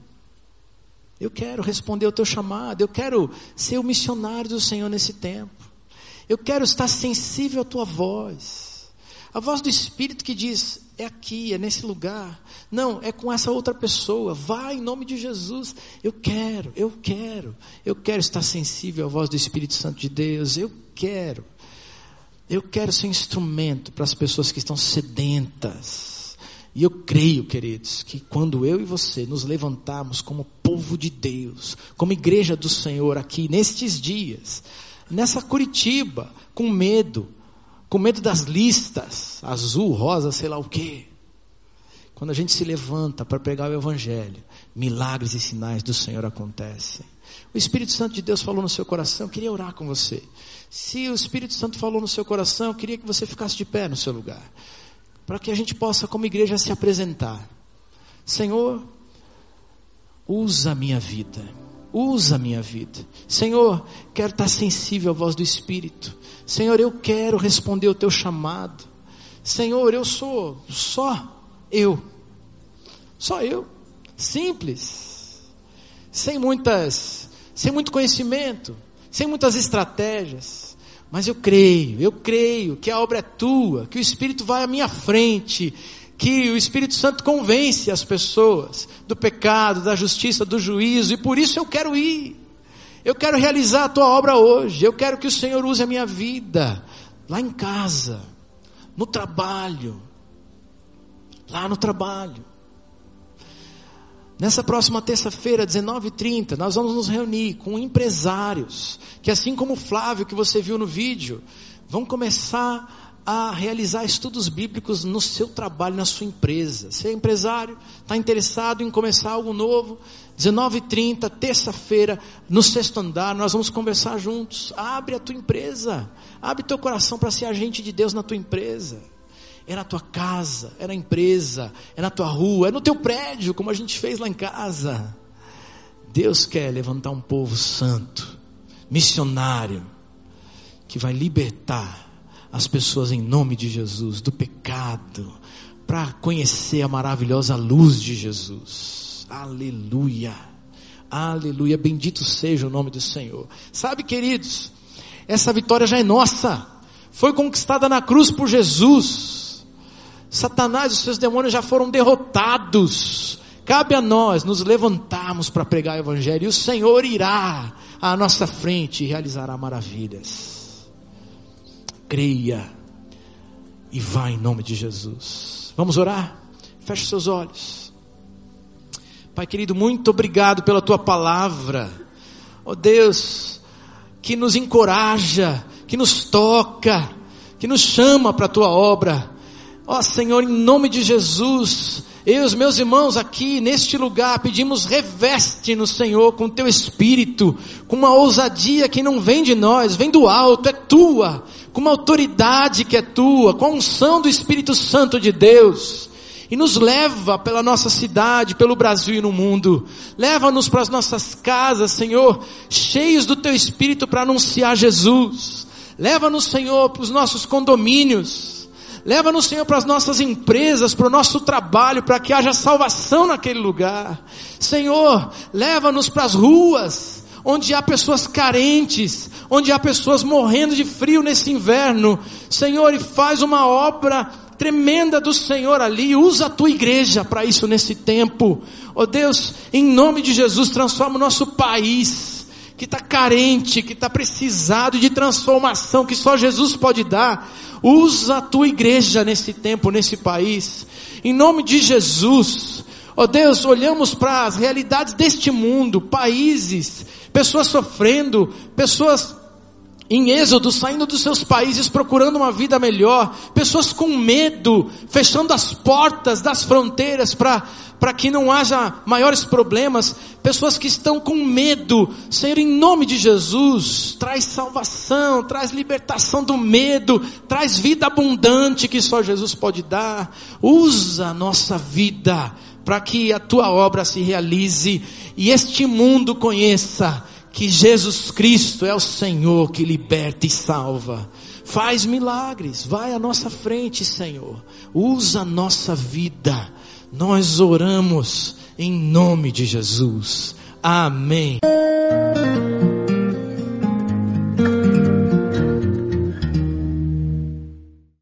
Eu quero responder ao teu chamado, eu quero ser o missionário do Senhor nesse tempo. Eu quero estar sensível à tua voz. A voz do Espírito que diz: é aqui, é nesse lugar. Não, é com essa outra pessoa. Vai em nome de Jesus. Eu quero, eu quero. Eu quero estar sensível à voz do Espírito Santo de Deus. Eu quero. Eu quero ser instrumento para as pessoas que estão sedentas e eu creio, queridos, que quando eu e você nos levantarmos como povo de Deus, como igreja do Senhor aqui nestes dias, nessa Curitiba, com medo, com medo das listas, azul, rosa, sei lá o quê. Quando a gente se levanta para pregar o Evangelho, milagres e sinais do Senhor acontecem. O Espírito Santo de Deus falou no seu coração, eu queria orar com você. Se o Espírito Santo falou no seu coração, eu queria que você ficasse de pé no seu lugar para que a gente possa, como igreja, se apresentar. Senhor, usa a minha vida. usa a minha vida. Senhor, quero estar sensível à voz do Espírito. Senhor, eu quero responder o teu chamado. Senhor, eu sou só eu. Só eu. Simples. Sem muitas, sem muito conhecimento, sem muitas estratégias. Mas eu creio, eu creio que a obra é tua, que o Espírito vai à minha frente, que o Espírito Santo convence as pessoas do pecado, da justiça, do juízo, e por isso eu quero ir. Eu quero realizar a tua obra hoje. Eu quero que o Senhor use a minha vida lá em casa, no trabalho, lá no trabalho. Nessa próxima terça-feira, 19h30, nós vamos nos reunir com empresários, que assim como o Flávio que você viu no vídeo, vão começar a realizar estudos bíblicos no seu trabalho, na sua empresa. Você é empresário, está interessado em começar algo novo, 19h30, terça-feira, no sexto andar, nós vamos conversar juntos. Abre a tua empresa, abre teu coração para ser agente de Deus na tua empresa é na tua casa, é na empresa, é na tua rua, é no teu prédio, como a gente fez lá em casa. Deus quer levantar um povo santo, missionário, que vai libertar as pessoas em nome de Jesus do pecado, para conhecer a maravilhosa luz de Jesus. Aleluia. Aleluia. Bendito seja o nome do Senhor. Sabe, queridos, essa vitória já é nossa. Foi conquistada na cruz por Jesus. Satanás e os seus demônios já foram derrotados. Cabe a nós nos levantarmos para pregar o Evangelho, e o Senhor irá à nossa frente e realizará maravilhas. Creia e vá em nome de Jesus. Vamos orar? Feche seus olhos. Pai querido, muito obrigado pela tua palavra. Oh Deus, que nos encoraja, que nos toca, que nos chama para a tua obra. Ó oh, Senhor, em nome de Jesus, eu e os meus irmãos aqui neste lugar pedimos reveste no Senhor com teu espírito, com uma ousadia que não vem de nós, vem do alto, é tua, com uma autoridade que é tua, com a unção do Espírito Santo de Deus. E nos leva pela nossa cidade, pelo Brasil e no mundo. Leva-nos para as nossas casas, Senhor, cheios do teu espírito para anunciar Jesus. Leva-nos, Senhor, para os nossos condomínios Leva-nos, Senhor, para as nossas empresas, para o nosso trabalho, para que haja salvação naquele lugar. Senhor, leva-nos para as ruas, onde há pessoas carentes, onde há pessoas morrendo de frio nesse inverno. Senhor, e faz uma obra tremenda do Senhor ali. Usa a tua igreja para isso nesse tempo. Oh Deus, em nome de Jesus, transforma o nosso país que está carente, que está precisado de transformação que só Jesus pode dar. Usa a tua igreja nesse tempo, nesse país. Em nome de Jesus. Ó oh Deus, olhamos para as realidades deste mundo, países, pessoas sofrendo, pessoas em êxodo, saindo dos seus países procurando uma vida melhor, pessoas com medo, fechando as portas das fronteiras para que não haja maiores problemas, pessoas que estão com medo, Senhor, em nome de Jesus, traz salvação, traz libertação do medo, traz vida abundante que só Jesus pode dar. Usa a nossa vida para que a tua obra se realize e este mundo conheça que Jesus Cristo é o Senhor que liberta e salva. Faz milagres, vai à nossa frente, Senhor. Usa a nossa vida nós oramos em nome de Jesus. Amém.